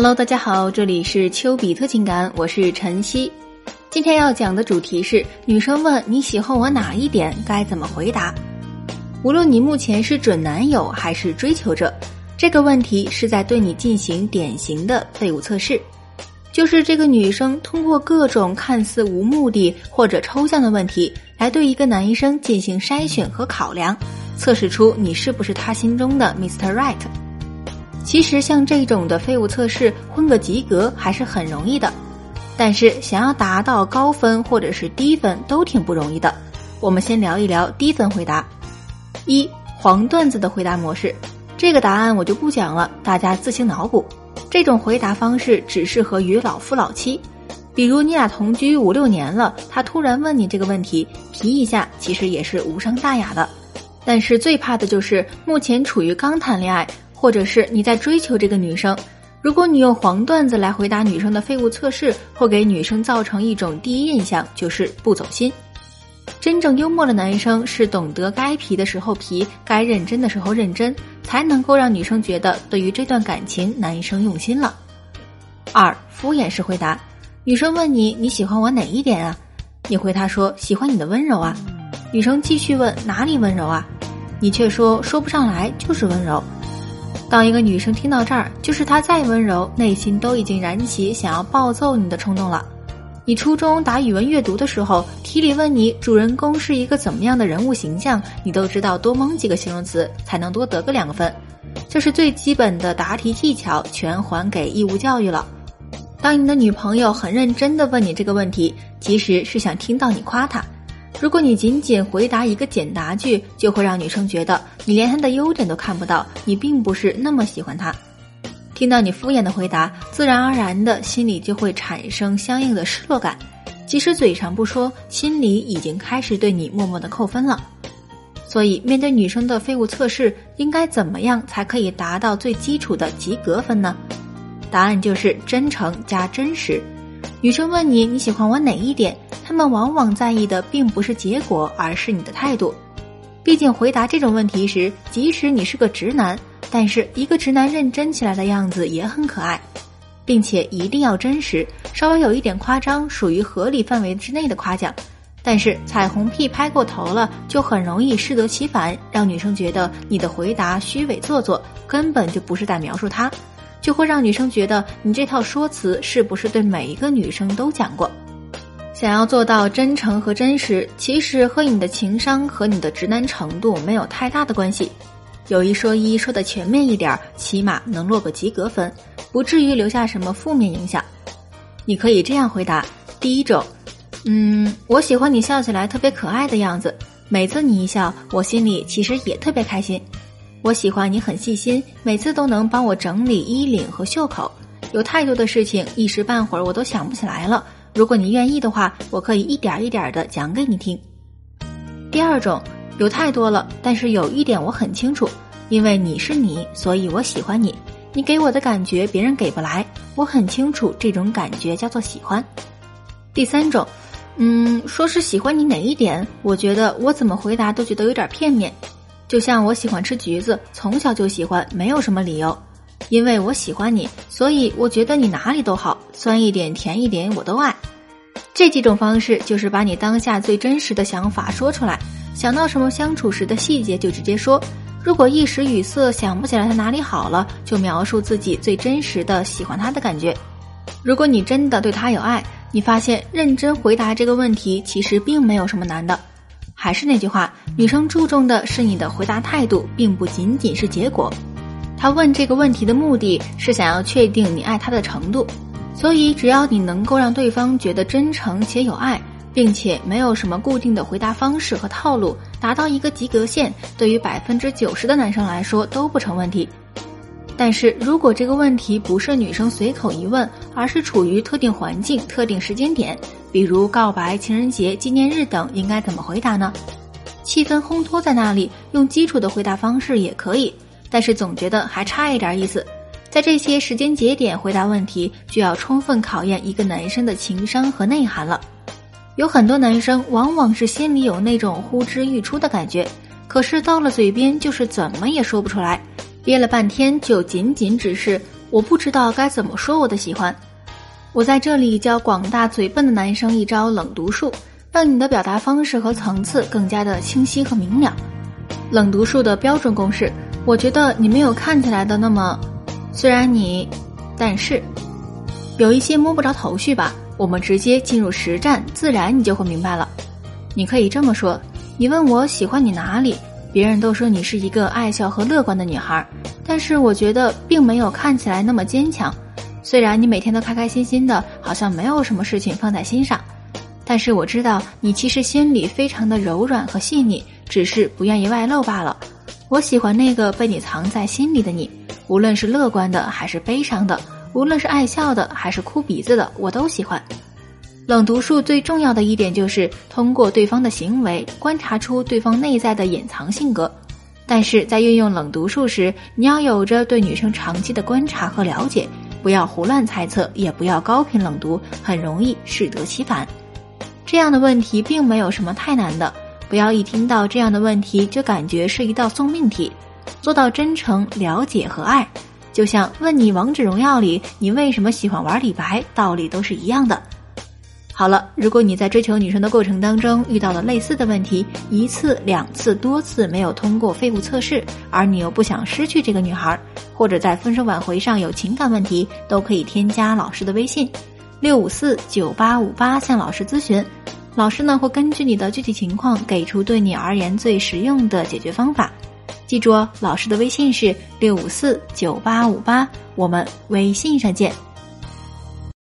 Hello，大家好，这里是丘比特情感，我是晨曦。今天要讲的主题是女生问你喜欢我哪一点，该怎么回答？无论你目前是准男友还是追求者，这个问题是在对你进行典型的废物测试，就是这个女生通过各种看似无目的或者抽象的问题，来对一个男医生进行筛选和考量，测试出你是不是他心中的 Mr. Right。其实像这种的废物测试，混个及格还是很容易的，但是想要达到高分或者是低分都挺不容易的。我们先聊一聊低分回答。一黄段子的回答模式，这个答案我就不讲了，大家自行脑补。这种回答方式只适合于老夫老妻，比如你俩同居五六年了，他突然问你这个问题，提一下其实也是无伤大雅的。但是最怕的就是目前处于刚谈恋爱。或者是你在追求这个女生，如果你用黄段子来回答女生的废物测试，会给女生造成一种第一印象就是不走心。真正幽默的男生是懂得该皮的时候皮，该认真的时候认真，才能够让女生觉得对于这段感情男生用心了。二敷衍式回答，女生问你你喜欢我哪一点啊？你回答说喜欢你的温柔啊。女生继续问哪里温柔啊？你却说说不上来，就是温柔。当一个女生听到这儿，就是她再温柔，内心都已经燃起想要暴揍你的冲动了。你初中答语文阅读的时候，题里问你主人公是一个怎么样的人物形象，你都知道多蒙几个形容词才能多得个两个分，这是最基本的答题技巧，全还给义务教育了。当你的女朋友很认真的问你这个问题，其实是想听到你夸她。如果你仅仅回答一个简答句，就会让女生觉得你连她的优点都看不到，你并不是那么喜欢她。听到你敷衍的回答，自然而然的心里就会产生相应的失落感，即使嘴上不说，心里已经开始对你默默的扣分了。所以，面对女生的废物测试，应该怎么样才可以达到最基础的及格分呢？答案就是真诚加真实。女生问你你喜欢我哪一点？他们往往在意的并不是结果，而是你的态度。毕竟回答这种问题时，即使你是个直男，但是一个直男认真起来的样子也很可爱，并且一定要真实，稍微有一点夸张，属于合理范围之内的夸奖。但是彩虹屁拍过头了，就很容易适得其反，让女生觉得你的回答虚伪做作，根本就不是在描述他，就会让女生觉得你这套说辞是不是对每一个女生都讲过。想要做到真诚和真实，其实和你的情商和你的直男程度没有太大的关系。有一说一，说的全面一点，起码能落个及格分，不至于留下什么负面影响。你可以这样回答：第一种，嗯，我喜欢你笑起来特别可爱的样子，每次你一笑，我心里其实也特别开心。我喜欢你很细心，每次都能帮我整理衣领和袖口，有太多的事情，一时半会儿我都想不起来了。如果你愿意的话，我可以一点一点的讲给你听。第二种有太多了，但是有一点我很清楚，因为你是你，所以我喜欢你。你给我的感觉别人给不来，我很清楚这种感觉叫做喜欢。第三种，嗯，说是喜欢你哪一点？我觉得我怎么回答都觉得有点片面。就像我喜欢吃橘子，从小就喜欢，没有什么理由。因为我喜欢你，所以我觉得你哪里都好，酸一点、甜一点我都爱。这几种方式就是把你当下最真实的想法说出来，想到什么相处时的细节就直接说。如果一时语塞想不起来他哪里好了，就描述自己最真实的喜欢他的感觉。如果你真的对他有爱，你发现认真回答这个问题其实并没有什么难的。还是那句话，女生注重的是你的回答态度，并不仅仅是结果。他问这个问题的目的是想要确定你爱他的程度，所以只要你能够让对方觉得真诚且有爱，并且没有什么固定的回答方式和套路，达到一个及格线，对于百分之九十的男生来说都不成问题。但是如果这个问题不是女生随口一问，而是处于特定环境、特定时间点，比如告白、情人节、纪念日等，应该怎么回答呢？气氛烘托在那里，用基础的回答方式也可以。但是总觉得还差一点意思，在这些时间节点回答问题，就要充分考验一个男生的情商和内涵了。有很多男生往往是心里有那种呼之欲出的感觉，可是到了嘴边就是怎么也说不出来，憋了半天就仅仅只是我不知道该怎么说我的喜欢。我在这里教广大嘴笨的男生一招冷读术，让你的表达方式和层次更加的清晰和明了。冷读术的标准公式，我觉得你没有看起来的那么，虽然你，但是，有一些摸不着头绪吧。我们直接进入实战，自然你就会明白了。你可以这么说：你问我喜欢你哪里，别人都说你是一个爱笑和乐观的女孩，但是我觉得并没有看起来那么坚强。虽然你每天都开开心心的，好像没有什么事情放在心上，但是我知道你其实心里非常的柔软和细腻，只是不愿意外露罢了。我喜欢那个被你藏在心里的你，无论是乐观的还是悲伤的。无论是爱笑的还是哭鼻子的，我都喜欢。冷读术最重要的一点就是通过对方的行为观察出对方内在的隐藏性格。但是在运用冷读术时，你要有着对女生长期的观察和了解，不要胡乱猜测，也不要高频冷读，很容易适得其反。这样的问题并没有什么太难的，不要一听到这样的问题就感觉是一道送命题，做到真诚、了解和爱。就像问你王者荣耀里你为什么喜欢玩李白，道理都是一样的。好了，如果你在追求女生的过程当中遇到了类似的问题，一次、两次、多次没有通过废物测试，而你又不想失去这个女孩，或者在分手挽回上有情感问题，都可以添加老师的微信六五四九八五八向老师咨询，老师呢会根据你的具体情况给出对你而言最实用的解决方法。记住哦，老师的微信是六五四九八五八，我们微信上见。